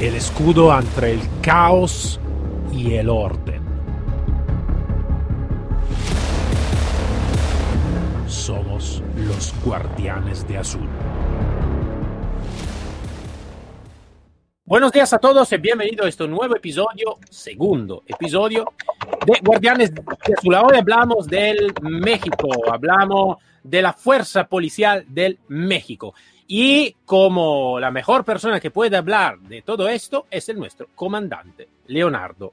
el escudo entre el caos y el orden. Somos los guardianes de azul. Buenos días a todos y bienvenidos a este nuevo episodio, segundo episodio de Guardianes de Azul. Hoy hablamos del México, hablamos de la Fuerza Policial del México. Y como la mejor persona que puede hablar de todo esto es el nuestro comandante, Leonardo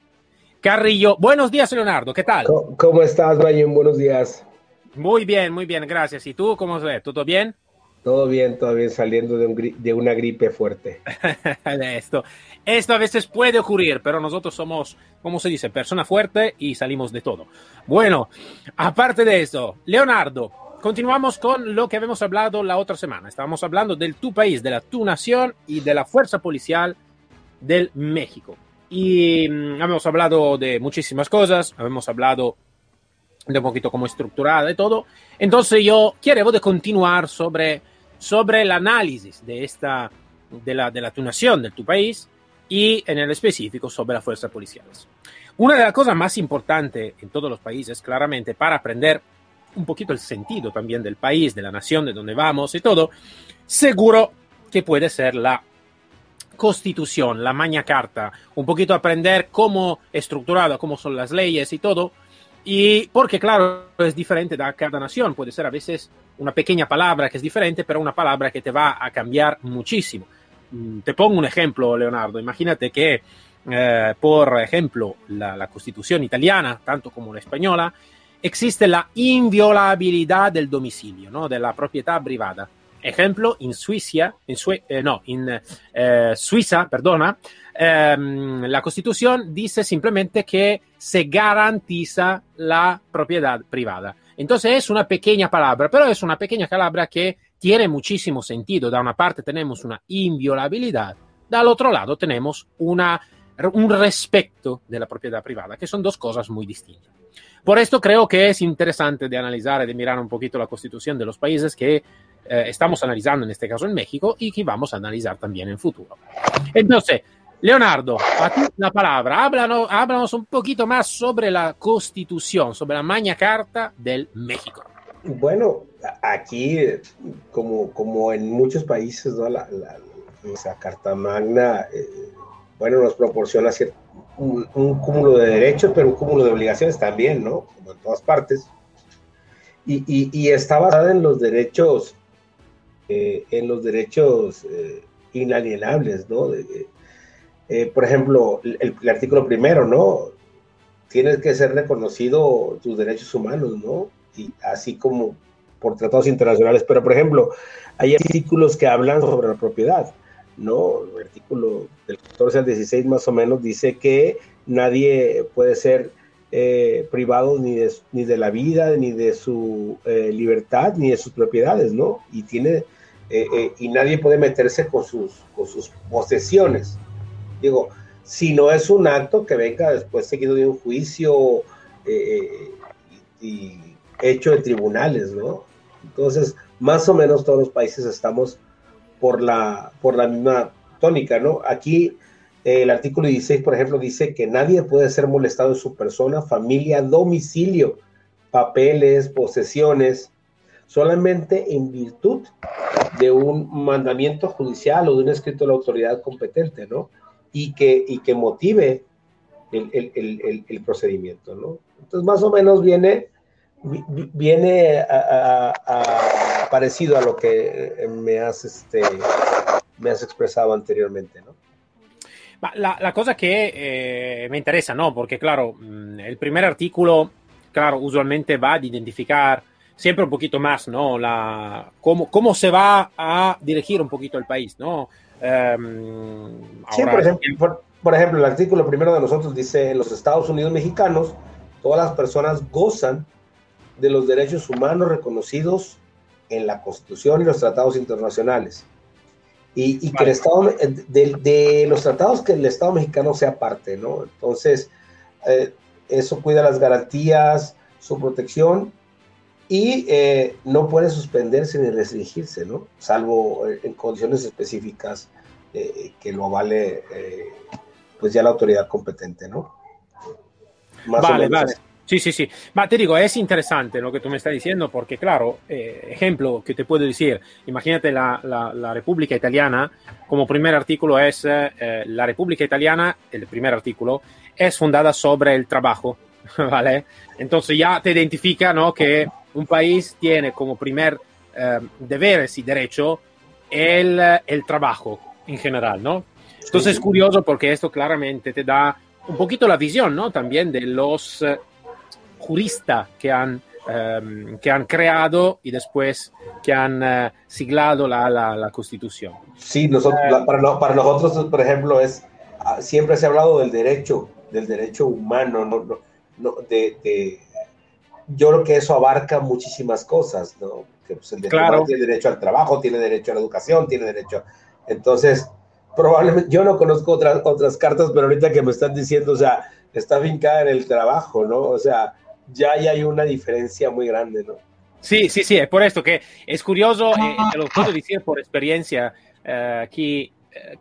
Carrillo. Buenos días, Leonardo, ¿qué tal? ¿Cómo, estás, Brian? Buenos días. Muy bien, muy bien, gracias. ¿Y tú cómo se ¿Todo bien? Todo bien, todo bien, saliendo de, de una gripe fuerte. esto, esto a veces puede ocurrir, pero nosotros somos, como se dice, persona fuerte y salimos de todo. Bueno, aparte de eso, Leonardo, continuamos con lo que habíamos hablado la otra semana. Estábamos hablando del tu país, de la tu nación y de la fuerza policial del México. Y mm, habíamos hablado de muchísimas cosas, habíamos hablado de un poquito cómo estructurada y todo. Entonces yo quiero de continuar sobre, sobre el análisis de esta, de la, de la tu nación, de tu país, y en el específico sobre las fuerzas policiales. Una de las cosas más importantes en todos los países, claramente, para aprender un poquito el sentido también del país, de la nación, de donde vamos y todo, seguro que puede ser la constitución, la Magna Carta, un poquito aprender cómo estructurada, cómo son las leyes y todo, y porque claro, es diferente de cada nación, puede ser a veces una pequeña palabra que es diferente, pero una palabra que te va a cambiar muchísimo. Mm, te pongo un ejemplo, Leonardo, imagínate que, eh, por ejemplo, la, la constitución italiana, tanto como la española, existe la inviolabilidad del domicilio, ¿no? de la propiedad privada. Ejemplo, en Suiza, en eh, no, en eh, Suiza, perdona, ehm, la Constitución dice simplemente que se garantiza la propiedad privada. Entonces es una pequeña palabra, pero es una pequeña palabra que tiene muchísimo sentido. Da una parte tenemos una inviolabilidad, del otro lado tenemos una, un respeto de la propiedad privada, que son dos cosas muy distintas. Por esto creo que es interesante de analizar y de mirar un poquito la constitución de los países que eh, estamos analizando, en este caso en México, y que vamos a analizar también en futuro. Entonces, Leonardo, a ti la palabra, háblanos, háblanos un poquito más sobre la constitución, sobre la Magna Carta del México. Bueno, aquí, como, como en muchos países, ¿no? la, la, Carta Magna, eh, bueno, nos proporciona cierto un, cúmulo de derechos, pero un cúmulo de obligaciones también, ¿no? Como en todas partes. Y, y, está basada en los derechos, eh, en los derechos eh, inalienables, ¿no? Eh, por ejemplo, el, artículo primero, ¿no? Tienes que ser reconocido tus derechos humanos, ¿no? Y así como por tratados internacionales. Pero, por ejemplo, hay artículos que hablan sobre la propiedad ¿no? El artículo del 14 al 16 más o menos dice que nadie puede ser eh, privado ni de, ni de la vida, ni de su eh, libertad, ni de sus propiedades, ¿no? Y tiene, eh, y nadie puede meterse con sus, con sus posesiones. Digo, si no es un acto que venga después seguido de un juicio y hecho en tribunales, ¿no? Entonces, más o menos todos los países estamos por la, por la misma tónica, ¿no? Aquí eh, el artículo 16, por ejemplo, dice que nadie puede ser molestado en su persona, familia, domicilio, papeles, posesiones, solamente en virtud de un mandamiento judicial o de un escrito de la autoridad competente, ¿no? Y que, y que motive el, el, el, procedimiento, ¿no? Entonces, más o menos viene, viene a parecido a lo que eh, me has, este, me has expresado anteriormente, ¿no? La, cosa que eh, me interesa, ¿no? Porque, claro, mm, el primer artículo, claro, usualmente va a identificar siempre un poquito más, ¿no? La, cómo, cómo se va a dirigir un poquito el país, ¿no? Em, sí, por ejemplo, por ejemplo, el artículo primero de nosotros dice, en los Estados Unidos mexicanos, todas las personas gozan de los derechos humanos reconocidos en la Constitución y los tratados internacionales. Y, que el Estado, de, los tratados que el Estado mexicano sea parte, ¿no? Entonces, eh, eso cuida las garantías, su protección y eh, no puede suspenderse ni restringirse, ¿no? Salvo eh, en condiciones específicas que lo vale pues ya la autoridad competente, ¿no? vale, vale. Sí, sí, sí. Ma te digo, es interesante lo que tú me estás diciendo porque, claro, eh, ejemplo que te puedo decir, imagínate la, la, la República Italiana, como primer artículo es, eh, la República Italiana, el primer artículo, es fundada sobre el trabajo, ¿vale? Entonces ya te identifica, ¿no? Que un país tiene como primer eh, deberes y derecho el, el trabajo en general, ¿no? Entonces es curioso porque esto claramente te da un poquito la visión, ¿no? También de los juristas que han, um, que han creado y después que han uh, siglado la, la, la, Constitución. Sí, nosotros, uh, para, no, para, nosotros, por ejemplo, es ah, siempre se ha hablado del derecho, del derecho humano, no, no, no de, de, yo creo que eso abarca muchísimas cosas, ¿no? Que pues, el derecho claro. tiene derecho al trabajo, tiene derecho a la educación, tiene derecho. Entonces, probablemente, yo no conozco otras, otras cartas, pero ahorita que me están diciendo, o sea, está vincada en el trabajo, ¿no? O sea, ya, hay una diferencia muy grande, ¿no? Sí, sí, sí, es por esto que es curioso, eh, te lo puedo decir por experiencia, eh, que eh,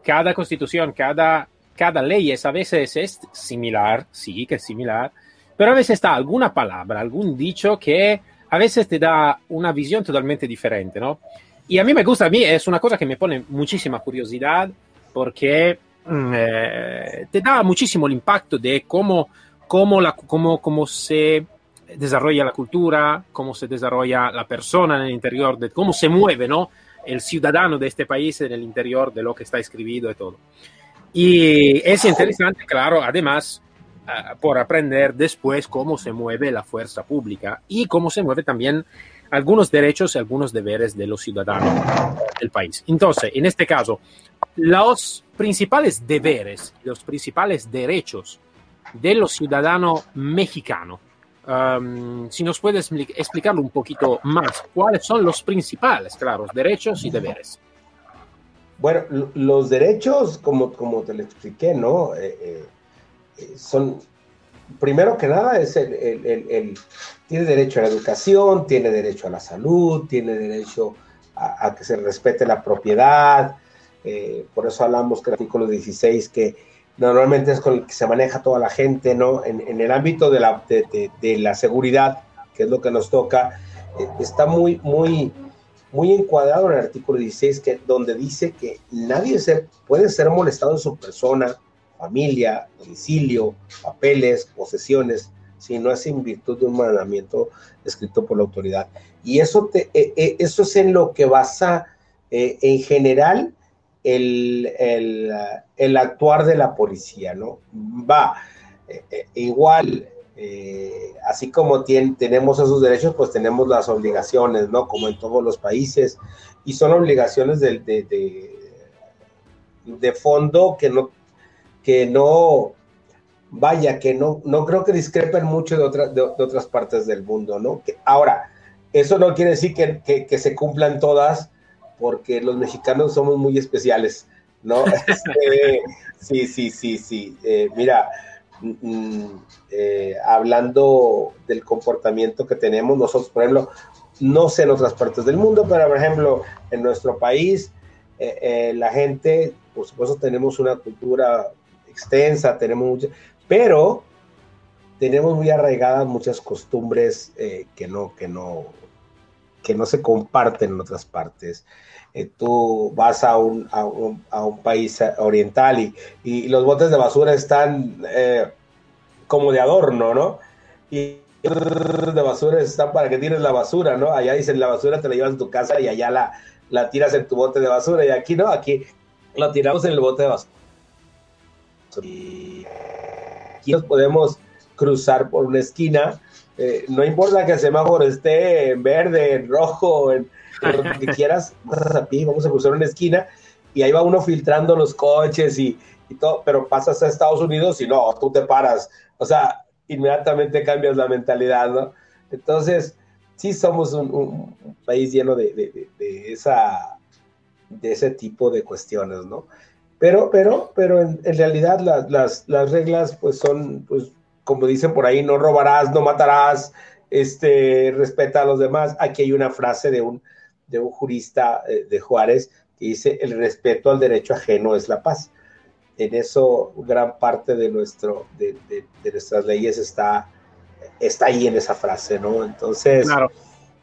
cada constitución, cada, cada ley es, a veces es similar, sí, que es similar, pero a veces está alguna palabra, algún dicho que a veces te da una visión totalmente diferente, ¿no? Y a mí me gusta, a mí es una cosa que me pone muchísima curiosidad porque mm, eh, te da muchísimo el impacto de cómo, cómo, la, cómo, cómo se desarrolla la cultura, cómo se desarrolla la persona en el interior, de cómo se mueve ¿no? el ciudadano de este país en el interior de lo que está escrito y todo. Y es interesante, claro, además, uh, por aprender después cómo se mueve la fuerza pública y cómo se mueve también algunos derechos y algunos deberes de los ciudadanos del país. Entonces, en este caso, los principales deberes, los principales derechos de los ciudadanos mexicanos, si nos puedes explicarlo un poquito más, ¿cuáles son los principales, claro, derechos y deberes? Bueno, los derechos, como, como te lo expliqué, ¿no? Eh, eh, eh, son, primero que nada, es el, tiene derecho a la educación, tiene derecho a la salud, tiene derecho a, que se respete la propiedad, por eso hablamos que el artículo 16, que normalmente es con el que se maneja toda la gente, ¿no? En, en el ámbito de la, de, de, de la, seguridad, que es lo que nos toca, eh, está muy, muy, muy encuadrado en el artículo 16, que, donde dice que nadie se, puede ser molestado en su persona, familia, domicilio, papeles, posesiones, si no es en virtud de un mandamiento escrito por la autoridad. Y eso, te, eh, eh, eso es en lo que basa eh, en general el, el, el, actuar de la policía, ¿no? Va, eh, igual, eh, así como tiene, tenemos esos derechos, pues tenemos las obligaciones, ¿no? Como en todos los países, y son obligaciones de, de, de, de fondo que no, que no, vaya, que no, no creo que discrepen mucho de, otra, de, otras partes del mundo, ¿no? Que, ahora, eso no quiere decir que, que se cumplan todas, porque los mexicanos somos muy especiales, ¿no? Este, sí, sí, sí, sí. Eh, mira, mm, eh, hablando del comportamiento que tenemos nosotros, por ejemplo, no sé en otras partes del mundo, pero por ejemplo, en nuestro país, eh, la gente, por supuesto, tenemos una cultura extensa, tenemos mucha, pero tenemos muy arraigadas muchas costumbres que no, que no, que no se comparten en otras partes. Eh, tú vas a un, a un, país oriental y, y, los botes de basura están eh, como de adorno, ¿no? Y los de basura están para que tires la basura, ¿no? Allá dicen la basura te la llevas a tu casa y allá la, la tiras en tu bote de basura y aquí no, aquí la tiramos en el bote de basura. Y aquí nos podemos cruzar por una esquina eh, no importa que el semáforo esté en verde, en rojo, en, en lo que quieras, a pie, vamos a cruzar una esquina y ahí va uno filtrando los coches y, y, todo, pero pasas a Estados Unidos y no, tú te paras, o sea, inmediatamente cambias la mentalidad, ¿no? Entonces, sí somos un, un país lleno de, de, de, esa, de ese tipo de cuestiones, ¿no? Pero, pero, pero en, en realidad las, las, las reglas pues son pues como dicen por ahí, no robarás, no matarás, este, respeta a los demás. Aquí hay una frase de un, de un jurista eh, de Juárez y dice, el respeto al derecho ajeno es la paz. En eso gran parte de, nuestro, de, nuestras leyes está, está ahí en esa frase, ¿no? Entonces, claro.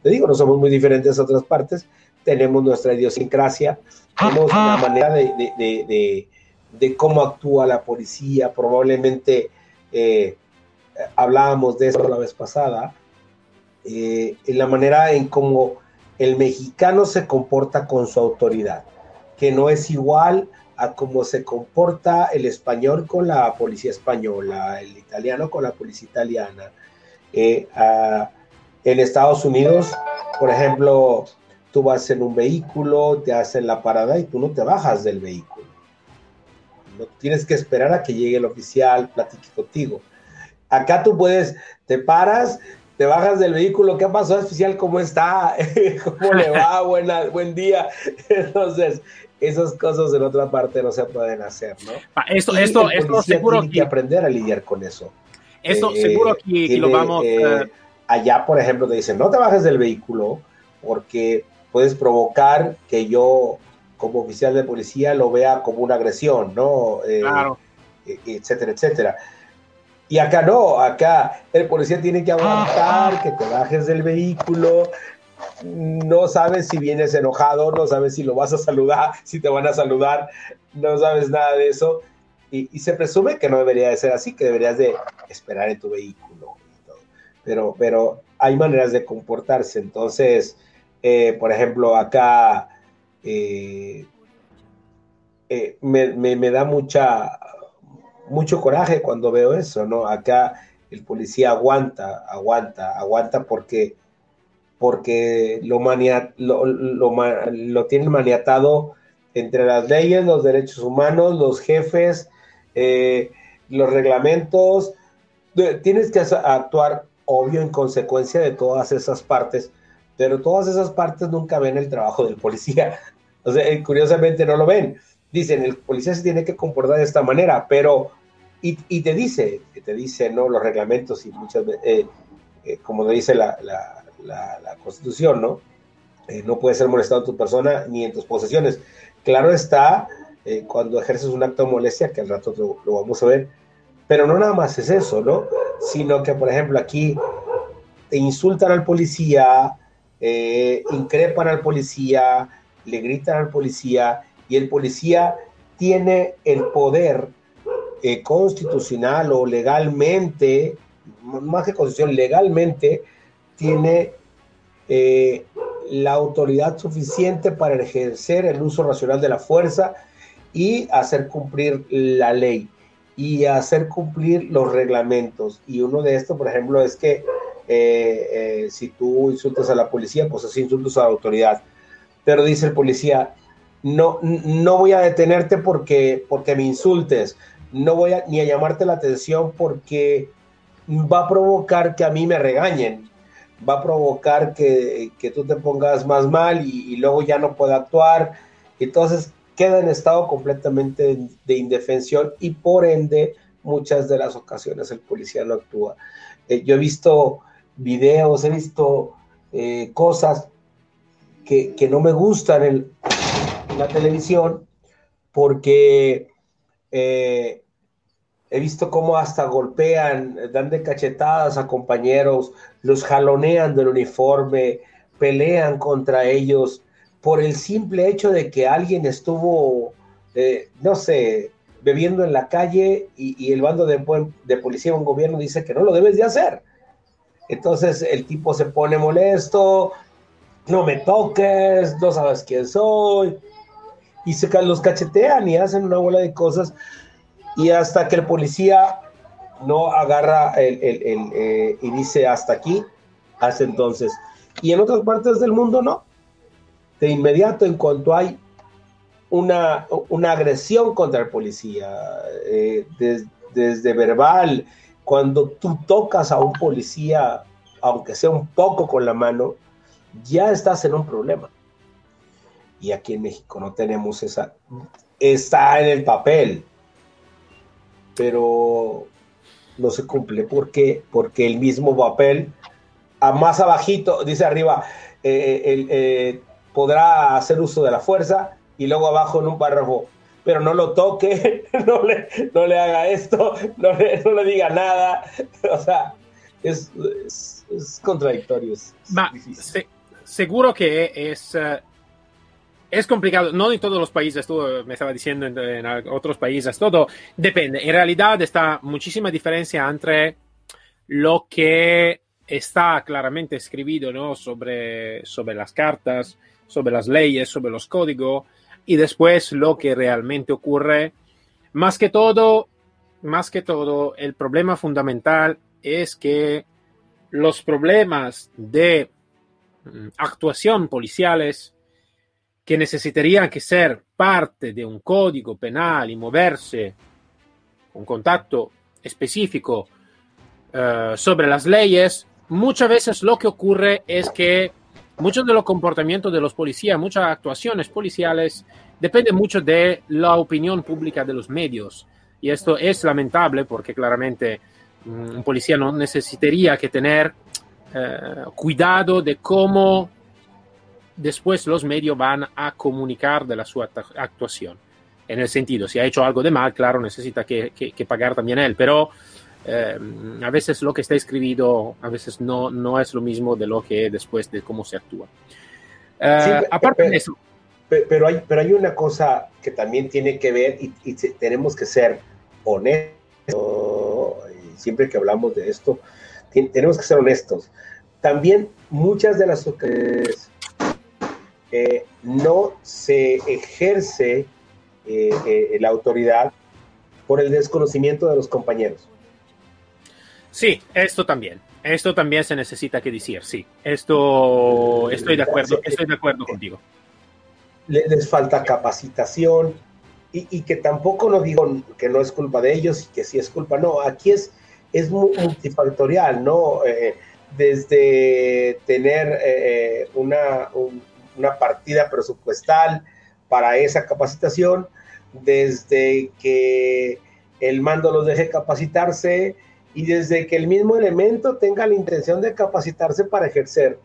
te digo, no somos muy diferentes a otras partes, tenemos nuestra idiosincrasia, tenemos una manera de, de cómo actúa la policía, probablemente eh, hablábamos de eso la vez pasada, eh, en la manera en cómo el mexicano se comporta con su autoridad, que no es igual a cómo se comporta el español con la policía española, el italiano con la policía italiana. Eh, en Estados Unidos, por ejemplo, tú vas en un vehículo, te hacen la parada y tú no te bajas del vehículo. No tienes que esperar a que llegue el oficial, platique contigo. Acá tú puedes, te paras, te bajas del vehículo, ¿qué pasó, oficial? ¿Cómo está? ¿Cómo le va? Buena, buen día. Entonces, esas cosas en otra parte no se pueden hacer, ¿no? Ah, esto, esto, esto seguro que... que aprender a lidiar con eso. Esto eh, seguro que, lo vamos... Eh, eh, allá, por ejemplo, te dicen, no te bajes del vehículo porque puedes provocar que yo, como oficial de policía, lo vea como una agresión, ¿no? claro. Etcétera, etcétera. Y acá no, acá el policía tiene que aguantar que te bajes del vehículo, no sabes si vienes enojado, no sabes si lo vas a saludar, si te van a saludar, no sabes nada de eso. Y, se presume que no debería de ser así, que deberías de esperar en tu vehículo. Pero, pero hay maneras de comportarse. Entonces, eh, por ejemplo, acá eh, eh, me, da mucha mucho coraje cuando veo eso, ¿no? Acá el policía aguanta, aguanta, aguanta porque, porque lo, lo, tienen maniatado entre las leyes, los derechos humanos, los jefes, eh, los reglamentos. Tienes que actuar, obvio, en consecuencia de todas esas partes, pero todas esas partes nunca ven el trabajo del policía. O sea, eh, curiosamente no lo ven. Dicen, el policía se tiene que comportar de esta manera, pero y, te dice, te dice, ¿no? Los reglamentos y muchas veces, eh, eh, como dice la, la, Constitución, ¿no? Eh, no puede ser molestado en tu persona ni en tus posesiones. Claro está, cuando ejerces un acto de molestia, que al rato lo, vamos a ver, pero no nada más es eso, ¿no? Sino que, por ejemplo, aquí te insultan al policía, increpan al policía, le gritan al policía, y el policía tiene el poder eh, constitucional o legalmente, más que constitución, legalmente tiene eh, la autoridad suficiente para ejercer el uso racional de la fuerza y hacer cumplir la ley y hacer cumplir los reglamentos. Y uno de estos, por ejemplo, es que eh, si tú insultas a la policía, pues así insultas a la autoridad. Pero dice el policía, no, no voy a detenerte porque, porque me insultes, no voy a, ni a llamarte la atención porque va a provocar que a mí me regañen, va a provocar que, tú te pongas más mal y, luego ya no pueda actuar. Entonces queda en estado completamente de, indefensión y por ende muchas de las ocasiones el policía no actúa. Eh, yo he visto videos, he visto eh, cosas que, no me gustan en, la televisión porque eh, he visto cómo hasta golpean, dan de cachetadas a compañeros, los jalonean del uniforme, pelean contra ellos por el simple hecho de que alguien estuvo, eh, no sé, bebiendo en la calle y, el bando de, de policía un gobierno dice que no lo debes de hacer. Entonces el tipo se pone molesto, no me toques, no sabes quién soy, y se los cachetean y hacen una bola de cosas y hasta que el policía no agarra el, eh, y dice hasta aquí, hasta entonces. Y en otras partes del mundo no. De inmediato, en cuanto hay una, una agresión contra el policía, eh, desde verbal, cuando tú tocas a un policía, aunque sea un poco con la mano, ya estás en un problema. Y aquí en México no tenemos esa, está en el papel, pero no se cumple. ¿Por qué? Porque el mismo papel, a más abajito, dice arriba, eh, eh, podrá hacer uso de la fuerza y luego abajo en un párrafo, pero no lo toque, no le, no le haga esto, no le, no le diga nada. O sea, es, es, contradictorio. seguro que es, eh, es complicado, no en todos los países, tú me estaba diciendo en, otros países, todo depende. En realidad está muchísima diferencia entre lo que está claramente escrito ¿no? sobre, sobre las cartas, sobre las leyes, sobre los códigos, y después lo que realmente ocurre. Más que todo, más que todo, el problema fundamental es que los problemas de mm, actuación policiales que necesitarían que ser parte de un código penal y moverse un contacto específico eh, sobre las leyes, muchas veces lo que ocurre es que muchos de los comportamientos de los policías, muchas actuaciones policiales dependen mucho de la opinión pública de los medios. Y esto es lamentable porque claramente mm, un policía no necesitaría que tener eh, cuidado de cómo después los medios van a comunicar de la su actuación. En el sentido, si ha hecho algo de mal, claro, necesita que, que, pagar también él, pero eh, a veces lo que está escrito, a veces no, no es lo mismo de lo que después de cómo se actúa. Eh, aparte de eso. Pero hay, pero hay una cosa que también tiene que ver y, y tenemos que ser honestos, siempre que hablamos de esto, tenemos que ser honestos. También muchas de las ocasiones eh, no se ejerce eh, eh, la autoridad por el desconocimiento de los compañeros. Sí, esto también. Esto también se necesita que decir, sí. Esto estoy de acuerdo, estoy de acuerdo contigo. Les falta capacitación y, que tampoco no digo que no es culpa de ellos y que sí es culpa, no, aquí es, es multifactorial, ¿no? desde tener una, una partida presupuestal para esa capacitación, desde que el mando los deje capacitarse y desde que el mismo elemento tenga la intención de capacitarse para ejercer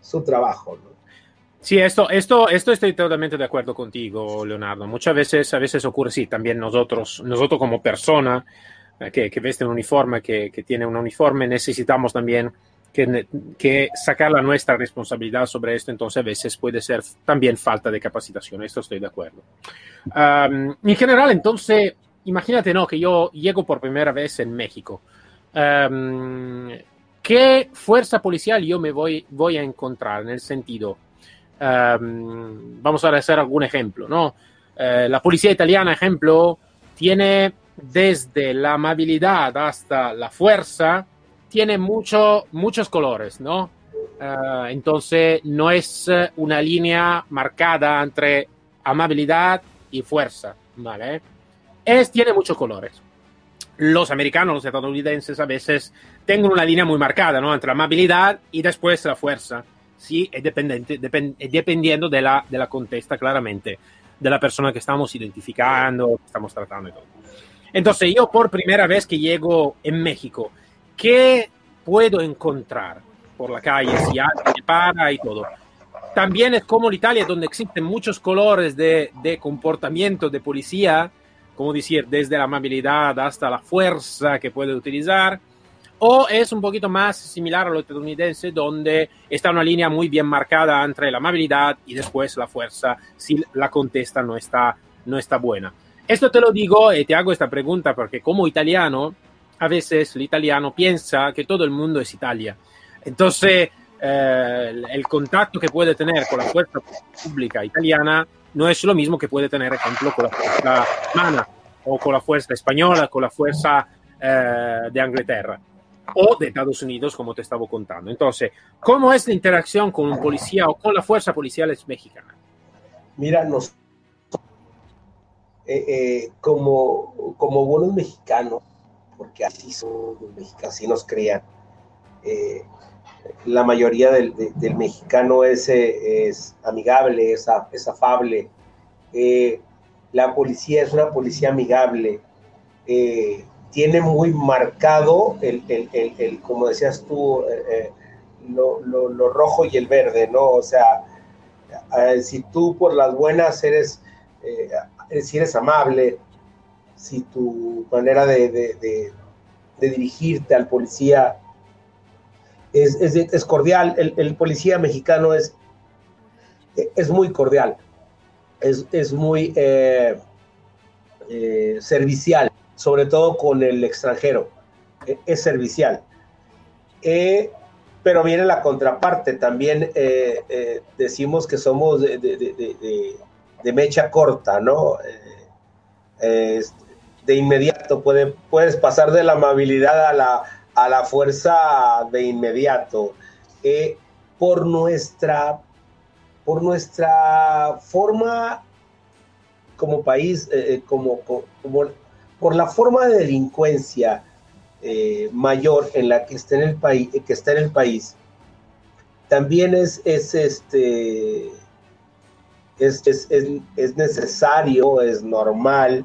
su trabajo. Sí, esto, esto, esto estoy totalmente de acuerdo contigo, Leonardo. Muchas veces, a veces ocurre, sí, también nosotros, nosotros como persona eh, que, que veste un uniforme, que, que tiene un uniforme, necesitamos también que, sacar la nuestra responsabilidad sobre esto, entonces a veces puede ser también falta de capacitación, esto estoy de acuerdo. en general, entonces, imagínate, ¿no? Que yo llego por primera vez en México. ¿Qué fuerza policial yo me voy, voy a encontrar en el sentido? vamos a hacer algún ejemplo, ¿no? Eh, la policía italiana, ejemplo, tiene desde la amabilidad hasta la fuerza, tiene mucho, muchos colores, ¿no? Ah, entonces no es eh, una línea marcada entre amabilidad y fuerza, ¿vale? Es, tiene muchos colores. Los americanos, los estadounidenses a veces tienen una línea muy marcada, ¿no? Entre amabilidad y después la fuerza. Sí, es dependiente, dependiendo de la, de la contesta, claramente, de la persona que estamos identificando, que estamos tratando y todo. Entonces, yo por primera vez que llego en México, ¿qué puedo encontrar por la calle si alguien me para y todo? También es como Italia, donde existen muchos colores de, de comportamiento de policía, como decir, desde la amabilidad hasta la fuerza que puede utilizar, o es un poquito más similar a lo estadounidense, donde está una línea muy bien marcada entre la amabilidad y después la fuerza, si la contesta no está, no está buena. Esto te lo digo y te hago esta pregunta porque como italiano, a veces el italiano piensa que todo el mundo es Italia. Entonces, eh, el contacto que puede tener con la fuerza pública italiana no es lo mismo que puede tener, ejemplo, con la fuerza alemana o con la fuerza española, con la fuerza eh, de Inglaterra o de Estados Unidos, como te estaba contando. Entonces, ¿cómo es la interacción con un policía o con la fuerza policial mexicana? Mira, nos, eh, como, como buenos mexicanos, porque así son así nos crean. Eh, la mayoría del, mexicano es, eh, es, amigable, es, afable. Eh, la policía es una policía amigable. tiene muy marcado el, el, el, como decías tú, lo, lo, lo, rojo y el verde, ¿no? O sea, si tú por las buenas eres, si eres amable, si tu manera de, dirigirte al policía es, cordial, el, policía mexicano es, es muy cordial, es, muy servicial, sobre todo con el extranjero, es servicial. Eh, pero viene la contraparte, también eh, eh, decimos que somos de, mecha corta, ¿no? De inmediato, puedes pasar de la amabilidad a la, a la fuerza de inmediato. por nuestra por nuestra forma como país, como, como, por la forma de delincuencia eh, mayor en la que está en el país, que está en el país, también es, es este es, es, es, necesario, es normal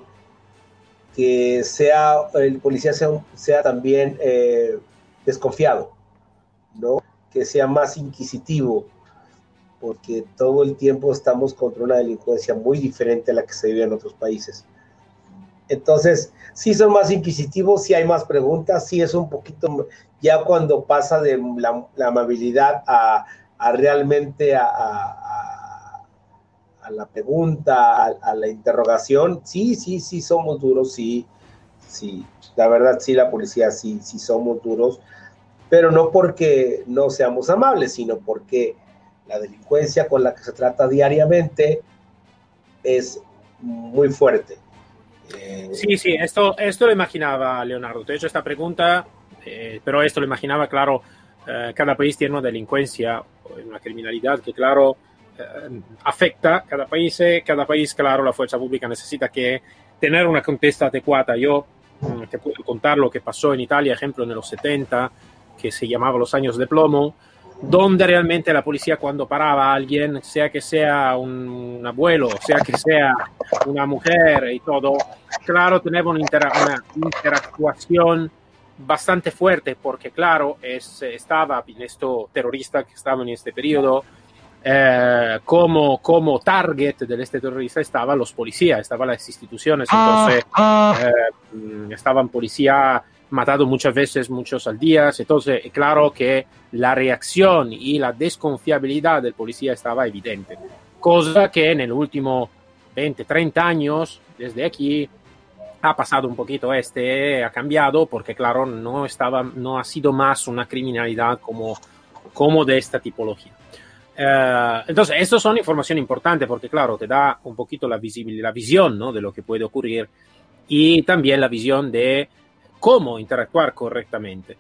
que sea el policía sea, sea también eh, desconfiado, ¿no? Que sea más inquisitivo, porque todo el tiempo estamos contra una delincuencia muy diferente a la que se vive en otros países. Entonces, sí son más inquisitivos, sí hay más preguntas, sí es un poquito, ya cuando pasa de la, amabilidad a, realmente a, la pregunta, a, la interrogación, sí, sí, sí somos duros, sí, sí, la verdad sí, la policía sí, sí somos duros, pero no porque no seamos amables, sino porque la delincuencia con la que se trata diariamente es muy fuerte Sí, sí, esto, esto lo imaginaba Leonardo. De hecho, esta pregunta, eh, pero esto lo imaginaba, claro, eh, cada país tiene una delincuencia, una criminalidad que, claro, eh, afecta a cada país. Cada país, claro, la fuerza pública necesita que tener una contesta adecuada. Yo mm, te puedo contar lo que pasó en Italia, ejemplo, en los 70, que se llamaba los años de plomo donde realmente la policía cuando paraba a alguien, sea que sea un, abuelo, sea que sea una mujer y todo, claro, tenía una, interactuación bastante fuerte porque, claro, es, estaba en esto terrorista que estaba en este periodo, eh, como, como target de este terrorista estaban los policías, estaban las instituciones, entonces ah, ah. eh, estaban policía matado muchas veces, muchos al día. Entonces, claro que la reacción y la desconfiabilidad del policía estaba evidente. Cosa que en el último 20, 30 años, desde aquí, ha pasado un poquito este, ha cambiado, porque claro, no, estaba, no ha sido más una criminalidad como, como de esta tipología. Uh, entonces, esto son información importante porque, claro, te da un poquito la, la visión ¿no? de lo que puede ocurrir y también la visión de cómo interactuar correctamente.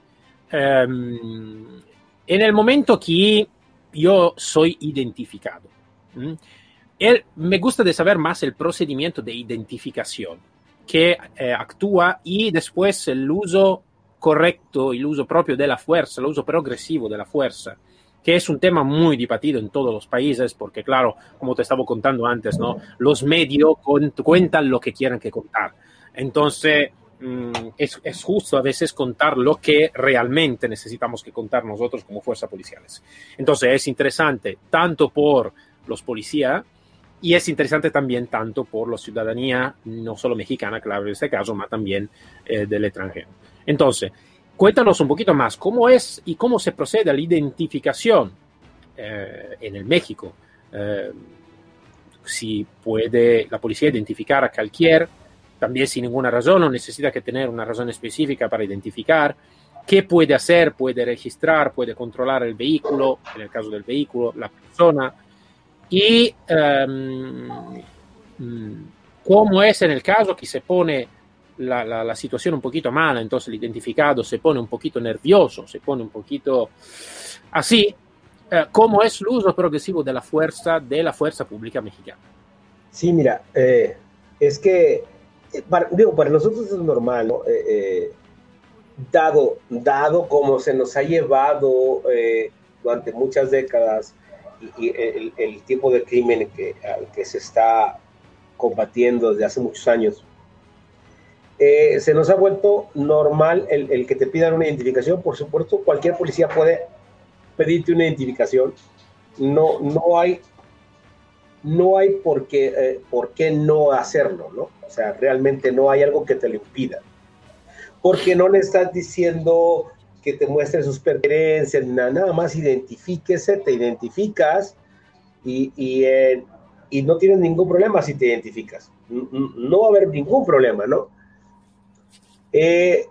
Um, en el momento que yo soy identificado, él, me gusta de saber más el procedimiento de identificación que eh, actúa y después el uso correcto, el uso propio de la fuerza, el uso progresivo de la fuerza, que es un tema muy debatido en todos los países, porque claro, como te estaba contando antes, ¿no? los medios cuentan lo que quieran que contar. Entonces, Mm, es, es, justo a veces contar lo que realmente necesitamos que contar nosotros como fuerzas policiales. Entonces es interesante tanto por los policías y es interesante también tanto por la ciudadanía, no solo mexicana, claro, en este caso, pero también eh, del extranjero. Entonces, cuéntanos un poquito más cómo es y cómo se procede a la identificación eh, en el México. Eh, si puede la policía identificar a cualquier también sin ninguna razón, no necesita que tener una razón específica para identificar. ¿Qué puede hacer? Puede registrar, puede controlar el vehículo, en el caso del vehículo, la persona. Y um, cómo es en el caso que se pone la, la, situación un poquito mala, entonces el identificado se pone un poquito nervioso, se pone un poquito así, eh, cómo es el uso progresivo de la fuerza de la fuerza pública mexicana. Sí, mira, eh, es que eh, para, digo, para nosotros es normal, ¿no? Eh, eh, dado, dado como se nos ha llevado durante muchas décadas y, el, tipo de crimen que, al que se está combatiendo desde hace muchos años, se nos ha vuelto normal el, que te pidan una identificación. Por supuesto, cualquier policía puede pedirte una identificación. No, no hay no hay por qué, eh, por qué no hacerlo, ¿no? O sea, realmente no hay algo que te lo impida. Porque no le estás diciendo que te muestre sus pertenencias, nada, más identifíquese, te identificas y, y, eh, y, no tienes ningún problema si te identificas. No va a haber ningún problema, ¿no? Eh,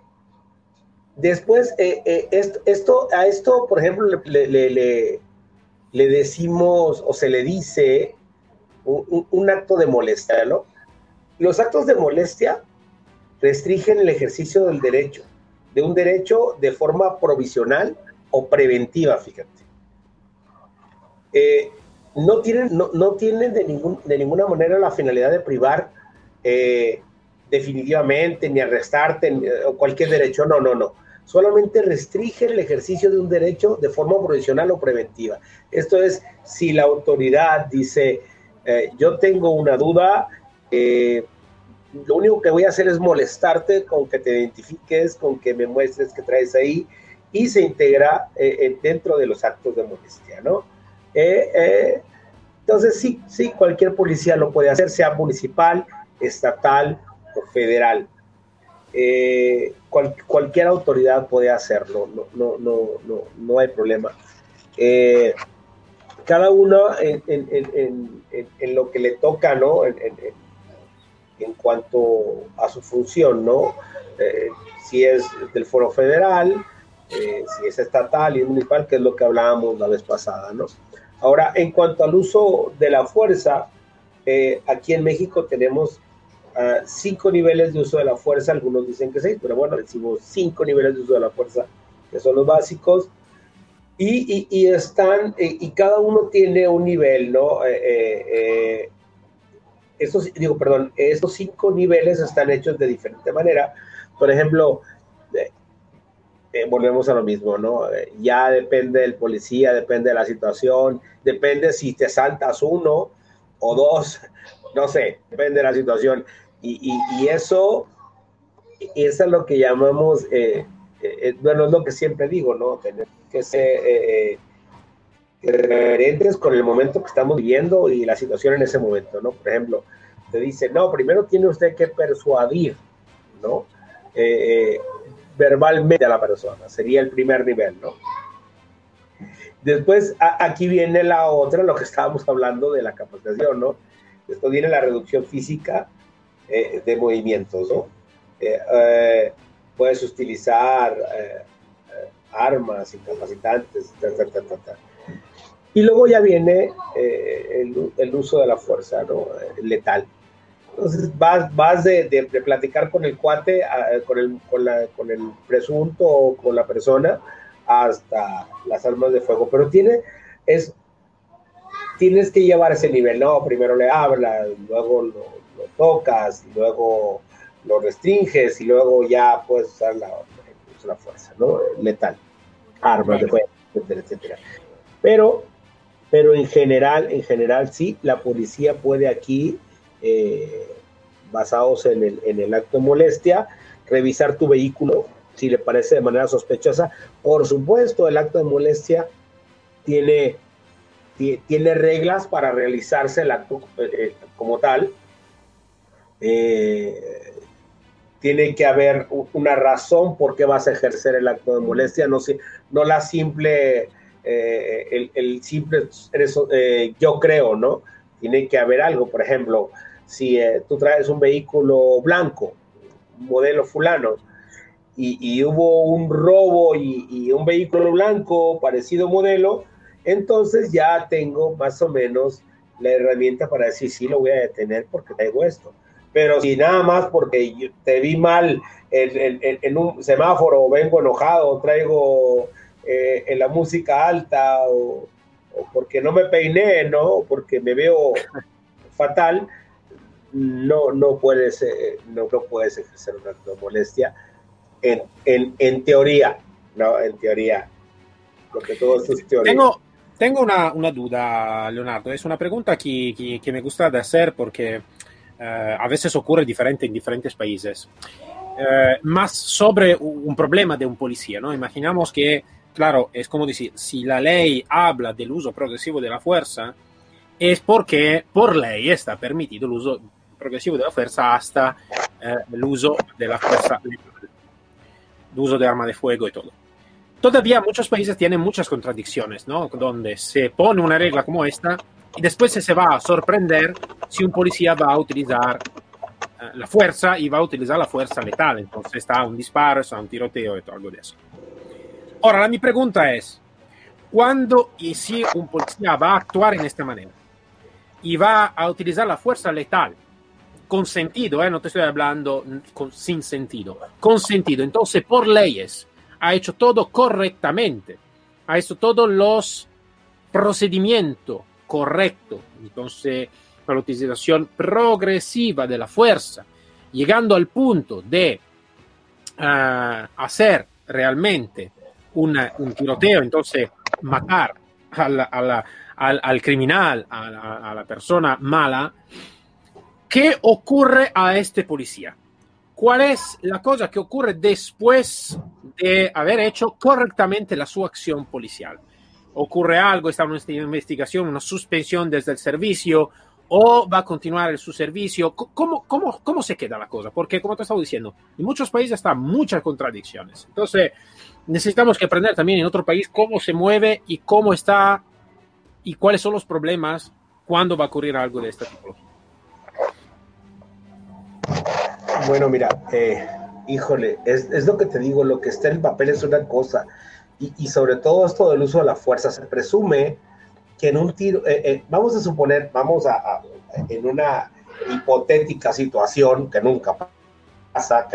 después, esto, esto, a esto, por ejemplo, le, decimos o se le dice un, acto de molestia, ¿no? Los actos de molestia restringen el ejercicio del derecho, de un derecho de forma provisional o preventiva, fíjate. Eh, no tienen, no, tienen de, ningún, de ninguna manera la finalidad de privar eh, definitivamente, ni arrestarte, o cualquier derecho, no, no, no. Solamente restringen el ejercicio de un derecho de forma provisional o preventiva. Esto es, si la autoridad dice, eh, yo tengo una duda, eh, lo único que voy a hacer es molestarte con que te identifiques, con que me muestres que traes ahí y se integra eh, dentro de los actos de molestia, ¿no? entonces sí, sí, cualquier policía lo puede hacer, sea municipal, estatal federal. cualquier autoridad puede hacerlo, no, no, no, no, no hay problema cada uno en, lo que le toca, ¿no? En, cuanto a su función, ¿no? Eh, si es del foro federal, eh, si es estatal y municipal, que es lo que hablábamos la vez pasada, ¿no? Ahora, en cuanto al uso de la fuerza, eh, aquí en México tenemos ah, cinco niveles de uso de la fuerza, algunos dicen que seis, pero bueno, decimos cinco niveles de uso de la fuerza, que son los básicos, y, están, eh, y cada uno tiene un nivel, ¿no? Eh, eh, estos, digo, perdón, estos cinco niveles están hechos de diferente manera. Por ejemplo, volvemos a lo mismo, ¿no? ya depende del policía, depende de la situación, depende si te saltas uno o dos, no sé, depende de la situación. Y, y eso, es lo que llamamos, bueno, es lo que siempre digo, ¿no? Tener que ser eh, con el momento que estamos viviendo y la situación en ese momento, ¿no? Por ejemplo, te dice, no, primero tiene usted que persuadir, ¿no? Eh, eh, verbalmente a la persona, sería el primer nivel, ¿no? Después, aquí viene la otra, lo que estábamos hablando de la capacitación, ¿no? Esto viene la reducción física eh, de movimientos, ¿no? puedes utilizar armas, incapacitantes, Y luego ya viene eh, el, uso de la fuerza, ¿no? Letal. Entonces vas, vas de, platicar con el cuate, con, el, con, la, con el presunto o con la persona, hasta las armas de fuego. Pero tiene, es, tienes que llevar ese nivel, ¿no? Primero le hablas, luego lo, tocas, y luego lo restringes, y luego ya puedes usar la, la fuerza, ¿no? Letal armas de fuego, etcétera, etcétera. Pero, pero en general, en general sí, la policía puede aquí, eh, basados en el, en el acto de molestia, revisar tu vehículo si le parece de manera sospechosa. Por supuesto, el acto de molestia tiene, tiene reglas para realizarse el acto eh, eh, como tal. Eh, tiene que haber una razón por qué vas a ejercer el acto de molestia, no, no la simple, eh, el, simple, eh, yo creo, ¿no? Tiene que haber algo, por ejemplo, si eh, tú traes un vehículo blanco, modelo fulano, y, hubo un robo y, y, un vehículo blanco parecido modelo, entonces ya tengo más o menos la herramienta para decir, sí, lo voy a detener porque traigo esto pero si nada más porque te vi mal en, un semáforo o vengo enojado o traigo eh, en la música alta o, porque no me peiné, ¿no? Porque me veo fatal, no, no, puedes, eh, no, no, puedes ejercer una molestia en, en, teoría, ¿no? En teoría. Porque todo esto es teoría. Tengo, tengo una, una, duda, Leonardo. Es una pregunta que, que, que me gusta hacer porque a veces ocurre diferente en diferentes países. Eh, más sobre un problema de un policía, ¿no? Imaginamos que, claro, es como decir, si la ley habla del uso progresivo de la fuerza, es porque por ley está permitido el uso progresivo de la fuerza hasta eh, el uso de la fuerza, el uso de arma de fuego y todo. Todavía muchos países tienen muchas contradicciones, ¿no? Donde se pone una regla como esta y después se va a sorprender si un policía va a utilizar eh, la fuerza y va a utilizar la fuerza letal. Entonces está un disparo, está un tiroteo algo de eso. Ahora, la mi pregunta es, ¿cuándo y si un policía va a actuar en esta manera y va a utilizar la fuerza letal con sentido, eh, no te estoy hablando con, sin sentido, con sentido, entonces por leyes ha hecho todo correctamente, ha hecho todos los procedimientos correctos, entonces la utilización progresiva de la fuerza, llegando al punto de uh, hacer realmente un tiroteo, entonces matar al, al, criminal, a la, a la persona mala, ¿qué ocurre a este policía? ¿Cuál es la cosa que ocurre después de haber hecho correctamente la su acción policial? ¿Ocurre algo? ¿Está una investigación, una suspensión desde el servicio? ¿O va a continuar su servicio? ¿Cómo, cómo, cómo se queda la cosa? Porque, como te estaba diciendo, en muchos países están muchas contradicciones. Entonces, necesitamos que aprender también en otro país cómo se mueve y cómo está y cuáles son los problemas cuando va a ocurrir algo de esta tipología. Bueno, mira, eh, híjole, es, es, lo que te digo, lo que está en el papel es una cosa, y, sobre todo esto del uso de la fuerza, se presume que en un tiro, eh, eh, vamos a suponer, vamos a, a, en una hipotética situación que nunca pasa,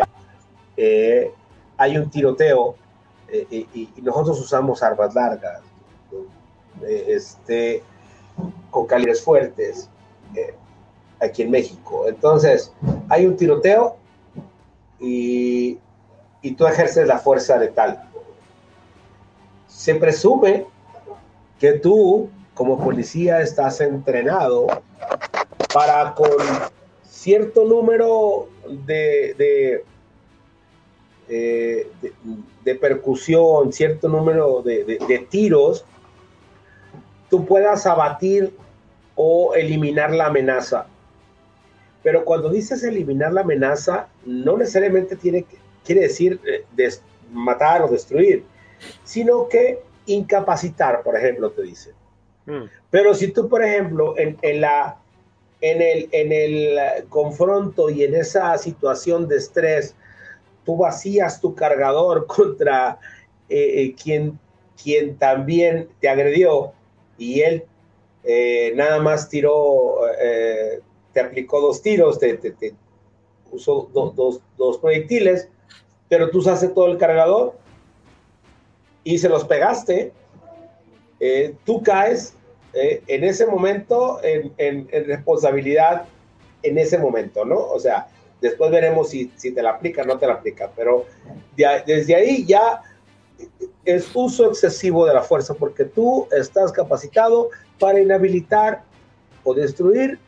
eh, hay un tiroteo y, nosotros usamos armas largas, este, con calibres fuertes aquí en México. Entonces, hay un tiroteo y, y tú ejerces la fuerza letal. Se presume que tú, como policía, estás entrenado para con cierto número de, de, de, de percusión, cierto número de, tiros, tú puedas abatir o eliminar la amenaza. Pero cuando dices eliminar la amenaza, no necesariamente tiene, quiere decir eh, matar o destruir, sino que incapacitar, por ejemplo, te dice. Mm. Pero si tú, por ejemplo, en, en, la, en, el, en el confronto y en esa situación de estrés, tú vacías tu cargador contra eh, eh, quien, quien también te agredió y él eh, nada más tiró te aplicó dos tiros, te, te, te usó do, dos, dos, proyectiles, pero tú usaste todo el cargador y se los pegaste, eh, tú caes eh, en ese momento en, en, en, responsabilidad en ese momento, ¿no? O sea, después veremos si, si te la aplica o no te la aplica, pero de, desde ahí ya es uso excesivo de la fuerza porque tú estás capacitado para inhabilitar o destruir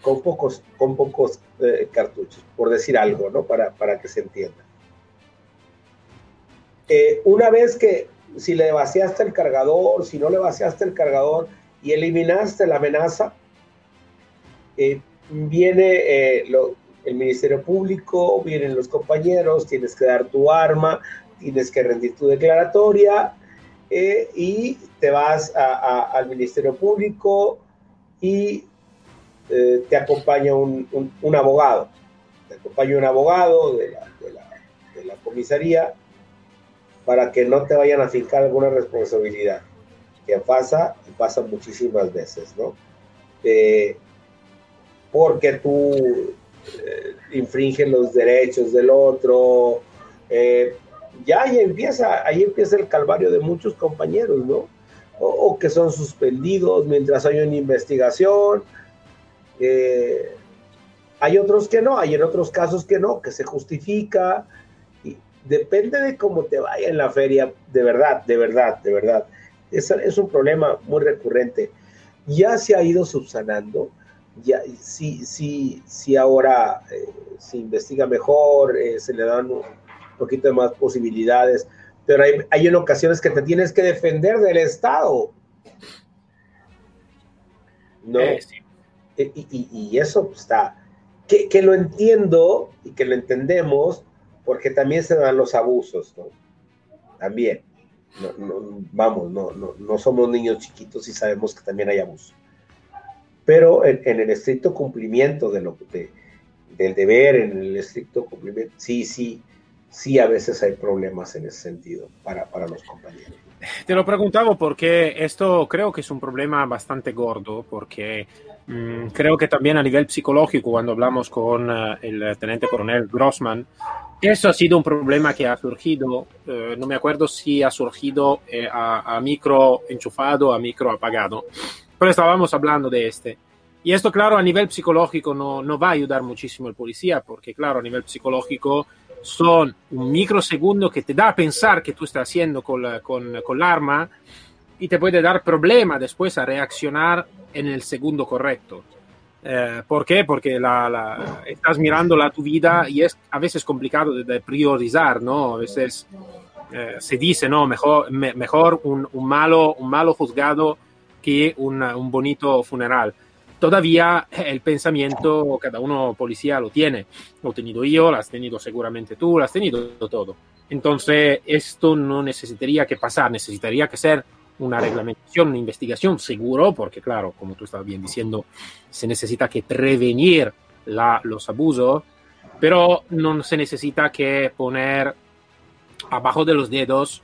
con pocos, con pocos eh, cartuchos, por decir algo, ¿no? Para, para que se entienda. Una vez que si le vaciaste el cargador, si no le vaciaste el cargador y eliminaste la amenaza, eh, viene eh, el Ministerio Público, vienen los compañeros, tienes que dar tu arma, tienes que rendir tu declaratoria eh, y te vas al Ministerio Público y te acompaña un, abogado, te acompaña un abogado de, la, de la, comisaría para que no te vayan a fincar alguna responsabilidad, que pasa y pasa muchísimas veces, ¿no? Eh, porque tú eh, infringes los derechos del otro, eh, ya ahí empieza, ahí empieza el calvario de muchos compañeros, ¿no? O, o que son suspendidos mientras hay una investigación, eh, hay otros que no, hay en otros casos que no, que se justifica. Y depende de cómo te vaya en la feria, de verdad, de verdad, de verdad. Es, es un problema muy recurrente. Ya se ha ido subsanando. Ya, sí, sí, sí ahora eh, se investiga mejor, eh, se le dan un poquito de más posibilidades, pero hay, hay en ocasiones que te tienes que defender del Estado ¿no? Eh, y, eso está, que, que, lo entiendo y que lo entendemos, porque también se dan los abusos, ¿no? También. No, vamos, no, no, no somos niños chiquitos y sabemos que también hay abuso. Pero en, el estricto cumplimiento de lo, de, del deber, en el estricto cumplimiento, sí, sí, sí a veces hay problemas en ese sentido para, para los compañeros. Te lo preguntaba porque esto creo que es un problema bastante gordo, porque mmm, creo que también a nivel psicológico, cuando hablamos con uh, el teniente coronel Grossman, eso ha sido un problema que ha surgido, eh, no me acuerdo si ha surgido eh, a, micro enchufado, a micro apagado, pero estábamos hablando de este. Y esto, claro, a nivel psicológico no, no va a ayudar muchísimo el policía, porque, claro, a nivel psicológico son un microsegundo que te da a pensar que tú estás haciendo con, la, con, con el arma y te puede dar problema después a reaccionar en el segundo correcto. Eh, ¿Por qué? Porque la, la, estás mirando la tu vida y es a veces complicado de, de priorizar, ¿no? A veces eh, se dice, ¿no? Mejor, me, mejor un, un, malo, un malo juzgado que un, un bonito funeral todavía el pensamiento cada uno policía lo tiene. Lo he tenido yo, lo has tenido seguramente tú, lo has tenido todo. Entonces, esto no necesitaría que pasar, necesitaría que ser una reglamentación, una investigación seguro, porque claro, como tú estabas bien diciendo, se necesita que prevenir la, los abusos, pero no se necesita que poner abajo de los dedos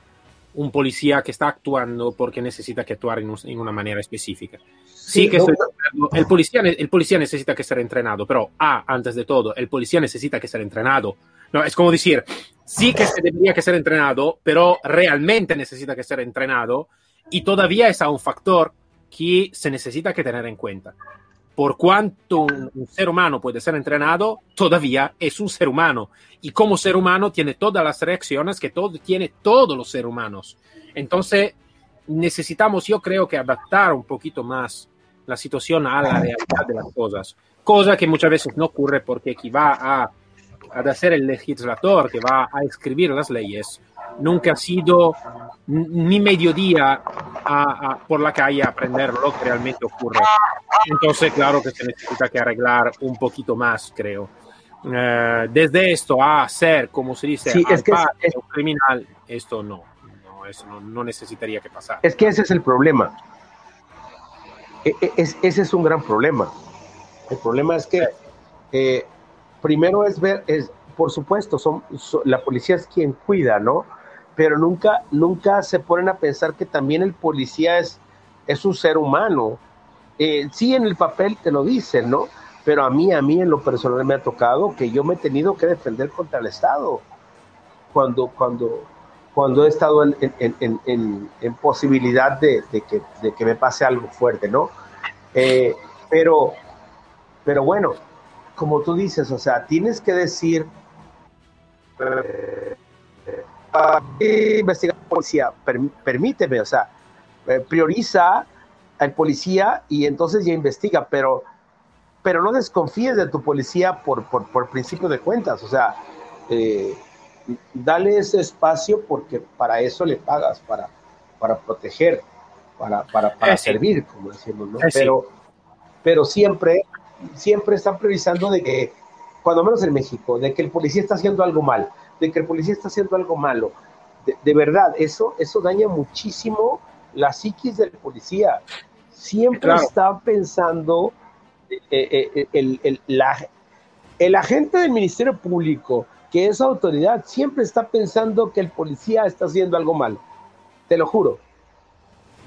un policía que está actuando porque necesita que actuar en, un, en una manera específica. Sí, que no, el, policía, el policía necesita que ser entrenado, pero A, antes de todo, el policía necesita que ser entrenado. No, es como decir, sí que se debería que ser entrenado, pero realmente necesita que ser entrenado y todavía es un factor que se necesita que tener en cuenta. Por cuanto un, un, ser humano puede ser entrenado, todavía es un ser humano. Y como ser humano tiene todas las reacciones que todo, tiene todos los seres humanos. Entonces, necesitamos, yo creo que adaptar un poquito más la situación a la realidad de las cosas, cosa que muchas veces no ocurre porque quien va a, a hacer el legislador, que va a escribir las leyes, nunca ha sido ni mediodía a, a, por la calle a aprender lo que realmente ocurre. Entonces, claro que se necesita que arreglar un poquito más, creo. Uh, desde esto a ser, como se dice, sí, es que es, un criminal, esto no, no, eso no, no necesitaría que pasar. Es que ese es el problema e, e, es, ese es un gran problema. El problema es que eh, primero es ver, es, por supuesto, son, la policía es quien cuida, ¿no? Pero nunca, nunca se ponen a pensar que también el policía es, es un ser humano. Eh, sí, en el papel te lo dicen, ¿no? Pero a mí, a mí en lo personal me ha tocado que yo me he tenido que defender contra el Estado. Cuando, cuando, cuando he estado en, en, en, en posibilidad de, de, que, de, que, me pase algo fuerte, ¿no? Eh, pero, pero bueno, como tú dices, o sea, tienes que decir, eh, eh, investigar policía, per, permíteme, o sea, eh, prioriza al policía y entonces ya investiga, pero, pero no desconfíes de tu policía por, por, por principio de cuentas, o sea, eh, dale ese espacio porque para eso le pagas, para, para proteger, para, para, para sí. servir, como decimos, ¿no? Pero, pero siempre, siempre están previsando de que, cuando menos en México, de que el policía está haciendo algo mal, de que el policía está haciendo algo malo. De, de verdad, eso, eso daña muchísimo la psiquis del policía. Siempre claro. está pensando eh, eh, el, el, la, el agente del Ministerio Público, que es autoridad siempre está pensando que el policía está haciendo algo mal. Te lo juro.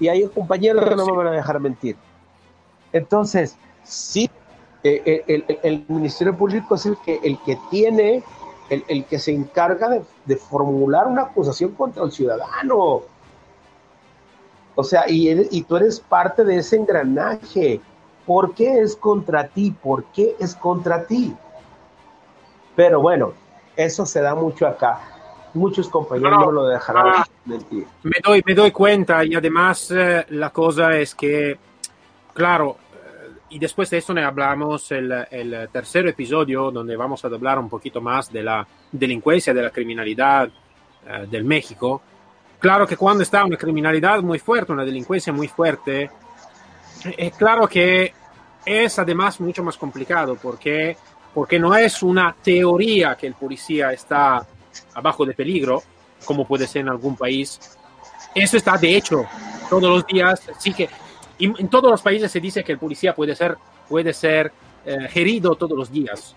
Y hay compañeros que no me van a dejar mentir. Entonces, sí, eh, eh, el, el, el, Ministerio Público es el que, el que tiene, el, el que se encarga de, de, formular una acusación contra el ciudadano. O sea, y, y tú eres parte de ese engranaje. ¿Por qué es contra ti? ¿Por qué es contra ti? Pero bueno, eso se da mucho acá. Muchos compañeros no, no lo dejarán ah, mentir. Me doy, me doy cuenta y además eh, la cosa es que, claro, y después de eso ne hablamos el, el, tercer episodio donde vamos a hablar un poquito más de la delincuencia, de la criminalidad eh, del México. Claro que cuando está una criminalidad muy fuerte, una delincuencia muy fuerte, es claro que es además mucho más complicado porque, porque no es una teoría que el policía está abajo de peligro, como puede ser en algún país. Eso está de hecho todos los días. Sí que en todos los países se dice que el policía puede ser, puede ser eh, herido todos los días.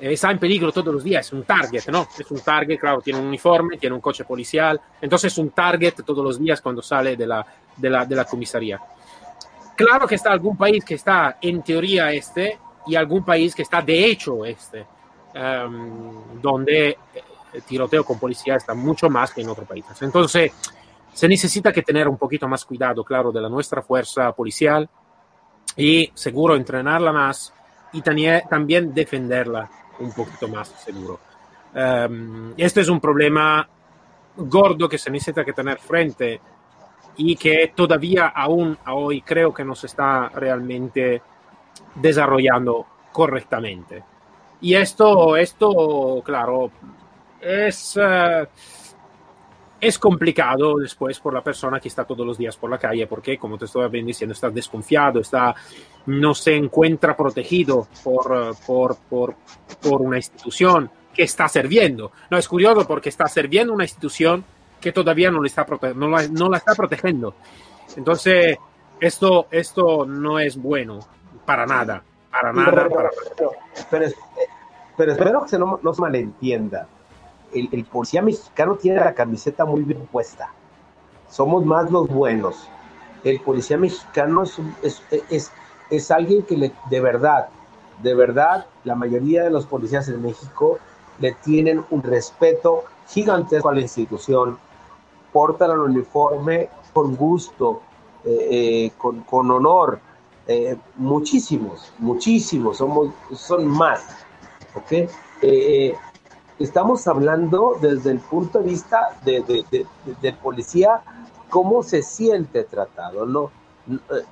Eh, está en peligro todos los días, es un target, ¿no? Es un target, claro, tiene un uniforme, tiene un coche policial, entonces es un target todos los días cuando sale de la, de la, de la comisaría. Claro que está algún país que está en teoría este y algún país que está de hecho este, um, donde el tiroteo con policía está mucho más que en otros países. Entonces, se necesita que tener un poquito más cuidado, claro, de la nuestra fuerza policial y seguro entrenarla más y también defenderla un poquito más, seguro. Um, este es un problema gordo que se necesita que tener frente y que todavía aún hoy creo que no se está realmente desarrollando correctamente. Y esto, esto claro, es, uh, es complicado después por la persona que está todos los días por la calle, porque como te estaba bien diciendo, está desconfiado, está, no se encuentra protegido por, por, por, por una institución que está sirviendo. No, es curioso porque está sirviendo una institución que todavía no, le está no, la, no la está protegiendo. Entonces, esto, esto no es bueno para nada, para nada. Pero, para pero, pero, pero espero que se no, no se malentienda. El, policía mexicano tiene la camiseta muy bien puesta. Somos más los buenos. El policía mexicano es, es, es, es alguien que le, de verdad, de verdad, la mayoría de los policías en México le tienen un respeto gigantesco a la institución, portan el uniforme con gusto, eh, eh, con, con, honor. Eh, muchísimos, muchísimos, somos, son más. ¿okay? Estamos hablando desde el punto de vista de, de, del policía, cómo se siente tratado, ¿no?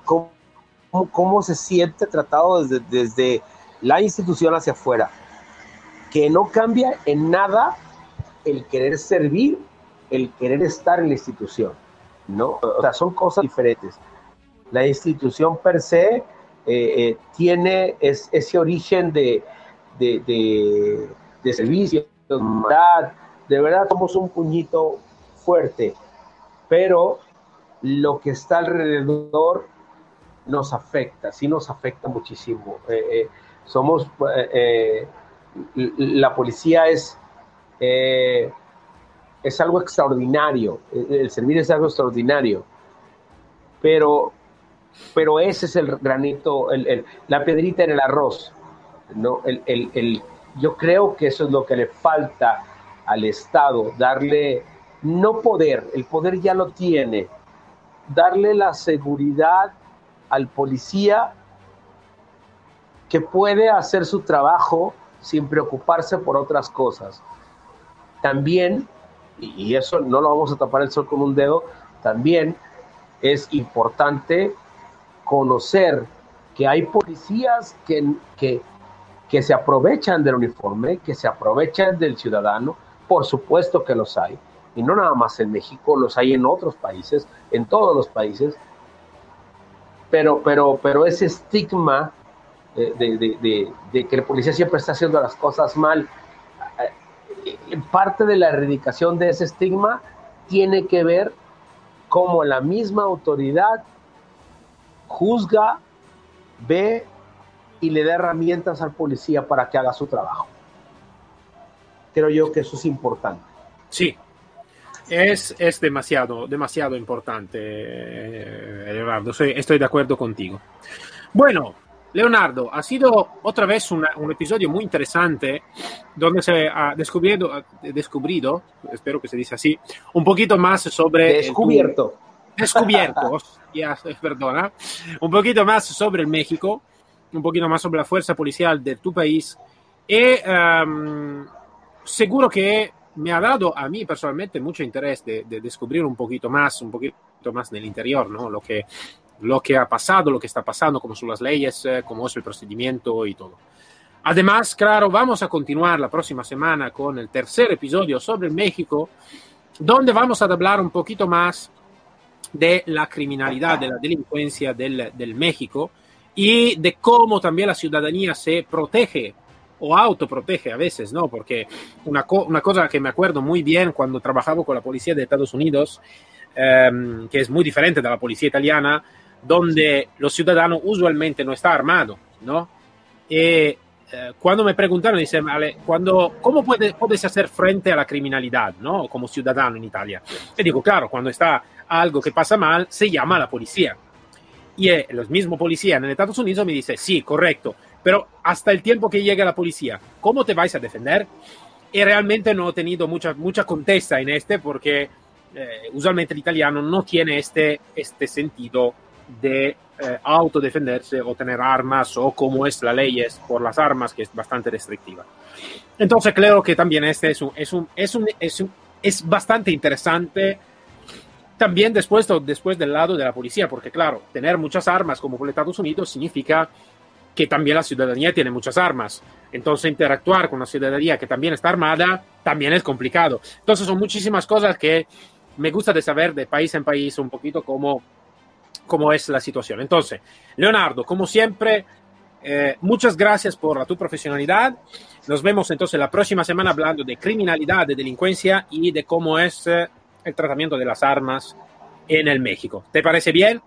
¿Cómo, cómo se siente tratado desde, desde la institución hacia afuera. Que no cambia en nada el querer servir el querer estar en la institución, ¿no? O sea, son cosas diferentes. La institución per se eh, eh, tiene es, ese origen de, de servicio, de verdad, de verdad somos un puñito fuerte, pero lo que está alrededor nos afecta, sí nos afecta muchísimo. Eh, eh, somos, eh, la policía es es algo extraordinario, el servir es algo extraordinario, pero, pero ese es el granito, el, la piedrita en el arroz, ¿no? El, el, yo creo que eso es lo que le falta al Estado, darle, no poder, el poder ya lo tiene, darle la seguridad al policía que puede hacer su trabajo sin preocuparse por otras cosas. También y eso no lo vamos a tapar el sol con un dedo, también es importante conocer que hay policías que, que, que se aprovechan del uniforme, que se aprovechan del ciudadano, por supuesto que los hay, y no nada más en México, los hay en otros países, en todos los países, pero, pero, pero ese estigma de, de, de, que el policía siempre está haciendo las cosas mal, parte de la erradicación de ese estigma tiene que ver cómo la misma autoridad juzga, ve y le da herramientas al policía para que haga su trabajo. Creo yo que eso es importante. Sí, es, es demasiado, demasiado importante, Leonardo. Estoy de acuerdo contigo. Bueno, Leonardo, ha sido otra vez una, un episodio muy interesante donde se ha descubierto, descubrido, espero que se dice así, un poquito más sobre... Descubierto. Tu, descubierto, ya, perdona. Un poquito más sobre el México, un poquito más sobre la fuerza policial de tu país. Y um, seguro que me ha dado a mí personalmente mucho interés de, de, descubrir un poquito más, un poquito más del interior, ¿no? Lo que lo que ha pasado, lo que está pasando, cómo son las leyes, eh, cómo es el procedimiento y todo. Además, claro, vamos a continuar la próxima semana con el tercer episodio sobre México, donde vamos a hablar un poquito más de la criminalidad, de la delincuencia del, del México y de cómo también la ciudadanía se protege o autoprotege a veces, ¿no? Porque una, una cosa que me acuerdo muy bien cuando trabajaba con la policía de Estados Unidos, um, que es muy diferente de la policía italiana, donde los ciudadanos usualmente no están armados, ¿no? Y eh, cuando me preguntaron, dice, vale, cuando, ¿cómo puede, puedes hacer frente a la criminalidad, ¿no? Como ciudadano en Italia. Y digo, claro, cuando está algo que pasa mal, se llama a la policía. Y el eh, mismo policía en Estados Unidos me dice, sí, correcto, pero hasta el tiempo que llegue la policía, ¿cómo te vais a defender? Y realmente no he tenido mucha, mucha contesta en este porque eh, usualmente el italiano no tiene este, este sentido de eh, autodefenderse o tener armas o como es la ley es por las armas que es bastante restrictiva. Entonces creo que también este es un, es un, es un, es, un, es bastante interesante también después, después del lado de la policía, porque claro, tener muchas armas como por Estados Unidos significa que también la ciudadanía tiene muchas armas. Entonces interactuar con una ciudadanía que también está armada también es complicado. Entonces son muchísimas cosas que me gusta de saber de país en país un poquito cómo, cómo es la situación. Entonces, Leonardo, como siempre, eh, muchas gracias por tu profesionalidad. Nos vemos entonces la próxima semana hablando de criminalidad, de delincuencia y de cómo es eh, el tratamiento de las armas en el México. ¿Te parece bien?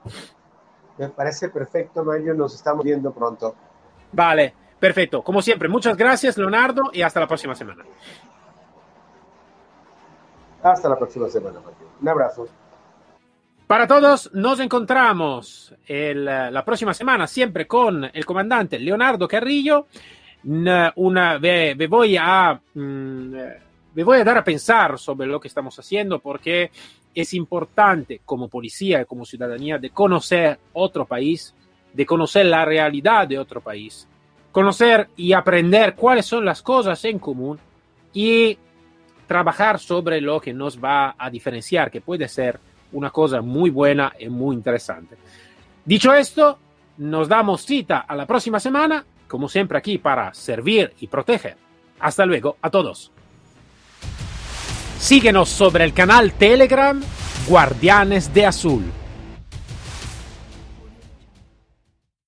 Me parece perfecto, Mario. Nos estamos viendo pronto. Vale, perfecto. Como siempre, muchas gracias, Leonardo, y hasta la próxima semana. Hasta la próxima semana, Mario. Un abrazo. Para todos, nos encontramos el, la próxima semana siempre con el comandante Leonardo Carrillo. Una, me, voy a, mm, me voy a dar a pensar sobre lo que estamos haciendo porque es importante como policía y como ciudadanía de conocer otro país, de conocer la realidad de otro país, conocer y aprender cuáles son las cosas en común y trabajar sobre lo que nos va a diferenciar, que puede ser una cosa muy buena y muy interesante. Dicho esto, nos damos cita a la próxima semana, como siempre aquí para servir y proteger. Hasta luego a todos. Síguenos sobre el canal Telegram Guardianes de Azul.